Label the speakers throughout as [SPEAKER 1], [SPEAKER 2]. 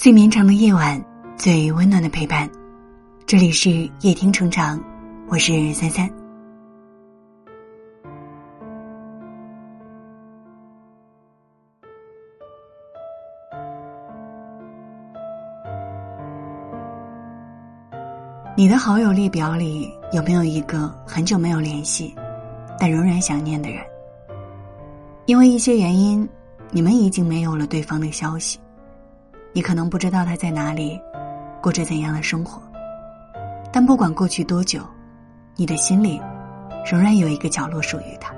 [SPEAKER 1] 最绵长的夜晚，最温暖的陪伴。这里是夜听成长，我是三三。你的好友列表里有没有一个很久没有联系，但仍然想念的人？因为一些原因，你们已经没有了对方的消息。你可能不知道他在哪里，过着怎样的生活。但不管过去多久，你的心里仍然有一个角落属于他。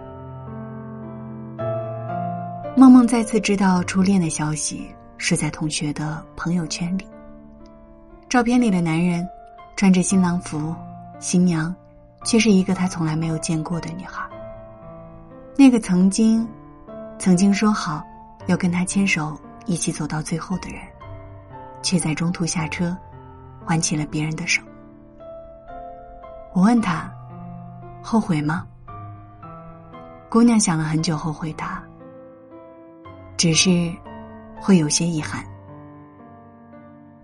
[SPEAKER 1] 梦梦再次知道初恋的消息，是在同学的朋友圈里。照片里的男人穿着新郎服，新娘却是一个他从来没有见过的女孩。那个曾经，曾经说好要跟他牵手一起走到最后的人。却在中途下车，挽起了别人的手。我问他：“后悔吗？”姑娘想了很久后回答：“只是会有些遗憾。”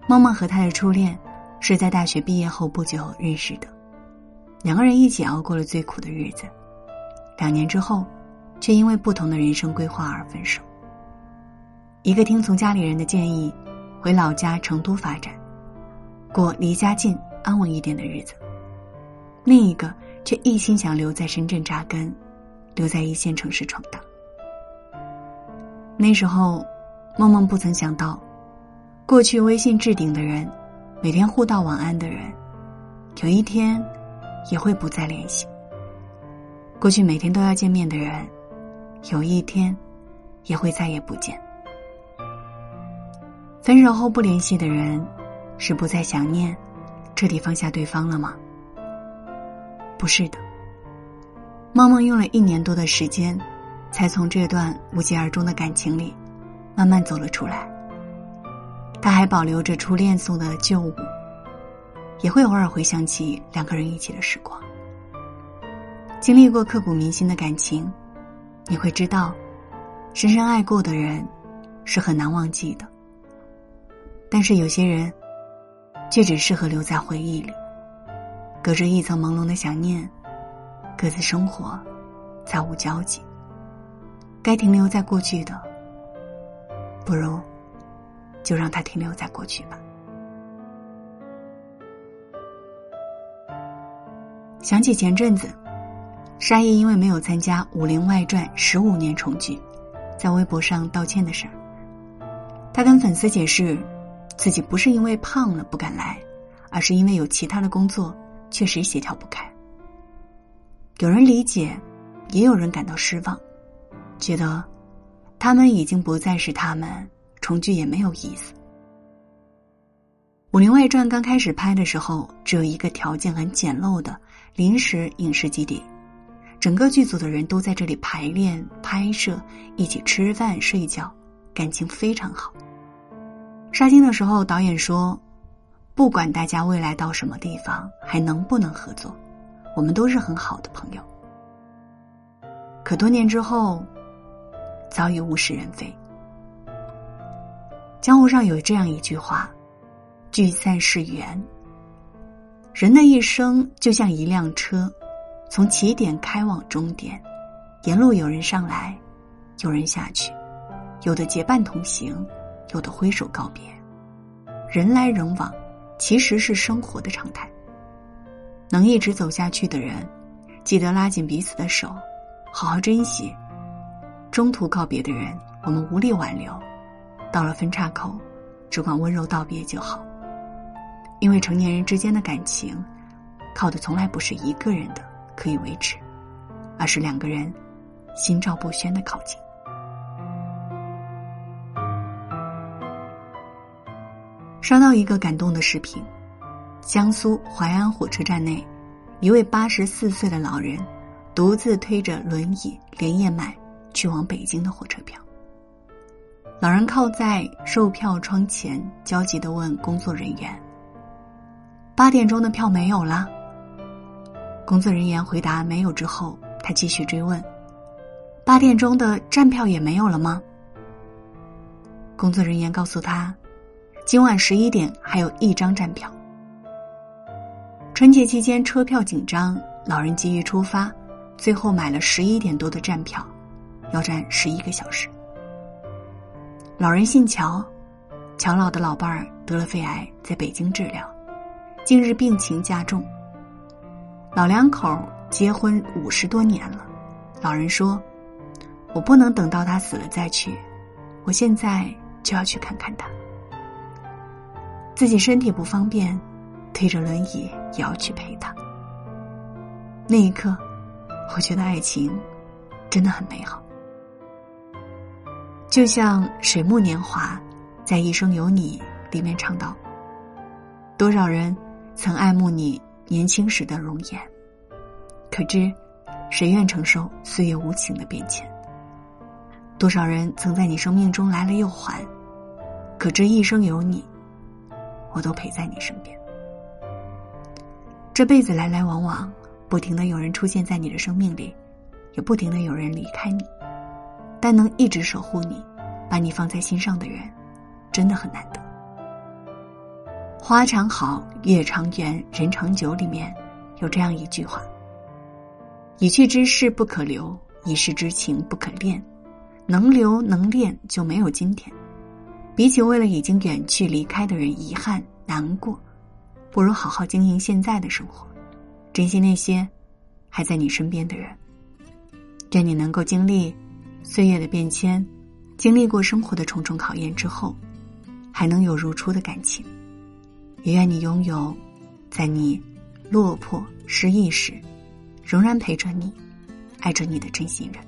[SPEAKER 1] 梦梦和他的初恋是在大学毕业后不久认识的，两个人一起熬过了最苦的日子。两年之后，却因为不同的人生规划而分手。一个听从家里人的建议。回老家成都发展，过离家近、安稳一点的日子。另一个却一心想留在深圳扎根，留在一线城市闯荡。那时候，梦梦不曾想到，过去微信置顶的人，每天互道晚安的人，有一天也会不再联系；过去每天都要见面的人，有一天也会再也不见。分手后不联系的人，是不再想念，彻底放下对方了吗？不是的。梦梦用了一年多的时间，才从这段无疾而终的感情里，慢慢走了出来。他还保留着初恋送的旧物，也会偶尔回想起两个人一起的时光。经历过刻骨铭心的感情，你会知道，深深爱过的人，是很难忘记的。但是有些人，却只适合留在回忆里，隔着一层朦胧的想念，各自生活，再无交集。该停留在过去的，不如就让它停留在过去吧。想起前阵子，沙溢因为没有参加《武林外传》十五年重聚，在微博上道歉的事儿，他跟粉丝解释。自己不是因为胖了不敢来，而是因为有其他的工作，确实协调不开。有人理解，也有人感到失望，觉得他们已经不再是他们，重聚也没有意思。《武林外传》刚开始拍的时候，只有一个条件很简陋的临时影视基地，整个剧组的人都在这里排练、拍摄，一起吃饭、睡觉，感情非常好。杀青的时候，导演说：“不管大家未来到什么地方，还能不能合作，我们都是很好的朋友。”可多年之后，早已物是人非。江湖上有这样一句话：“聚散是缘。”人的一生就像一辆车，从起点开往终点，沿路有人上来，有人下去，有的结伴同行。有的挥手告别，人来人往，其实是生活的常态。能一直走下去的人，记得拉紧彼此的手，好好珍惜。中途告别的人，我们无力挽留，到了分岔口，只管温柔道别就好。因为成年人之间的感情，靠的从来不是一个人的可以维持，而是两个人心照不宣的靠近。刷到一个感动的视频，江苏淮安火车站内，一位八十四岁的老人独自推着轮椅连夜买去往北京的火车票。老人靠在售票窗前，焦急的问工作人员：“八点钟的票没有了？”工作人员回答没有之后，他继续追问：“八点钟的站票也没有了吗？”工作人员告诉他。今晚十一点还有一张站票。春节期间车票紧张，老人急于出发，最后买了十一点多的站票，要站十一个小时。老人姓乔，乔老的老伴儿得了肺癌，在北京治疗，近日病情加重。老两口结婚五十多年了，老人说：“我不能等到他死了再去，我现在就要去看看他。”自己身体不方便，推着轮椅也要去陪他。那一刻，我觉得爱情真的很美好。就像水木年华在《一生有你》里面唱到：“多少人曾爱慕你年轻时的容颜，可知谁愿承受岁月无情的变迁？多少人曾在你生命中来了又还，可知一生有你，我都陪在你身边。这辈子来来往往，不停的有人出现在你的生命里，也不停的有人离开你。”但能一直守护你，把你放在心上的人，真的很难得。花常好，月长圆，人长久。里面有这样一句话：已去之事不可留，已逝之情不可恋。能留能恋，就没有今天。比起为了已经远去离开的人遗憾难过，不如好好经营现在的生活，珍惜那些还在你身边的人。愿你能够经历。岁月的变迁，经历过生活的重重考验之后，还能有如初的感情。也愿你拥有，在你落魄失意时，仍然陪着你、爱着你的真心人。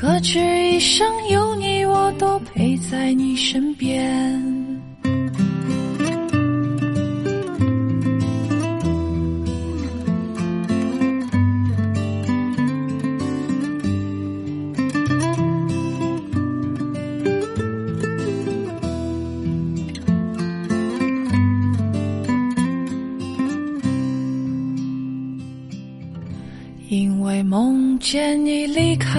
[SPEAKER 2] 可知一生有你，我都陪在你身边。因为梦见你离开，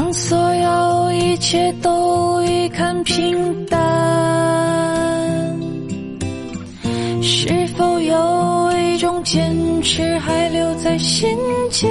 [SPEAKER 2] 当所有一切都已看平淡，是否有一种坚持还留在心间？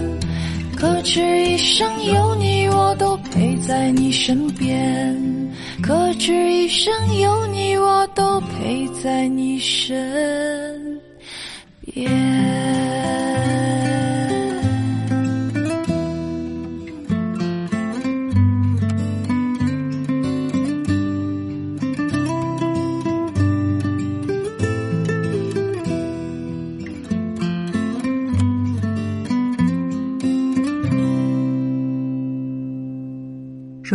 [SPEAKER 2] 可知一生有你，我都陪在你身边。可知一生有你，我都陪在你身边。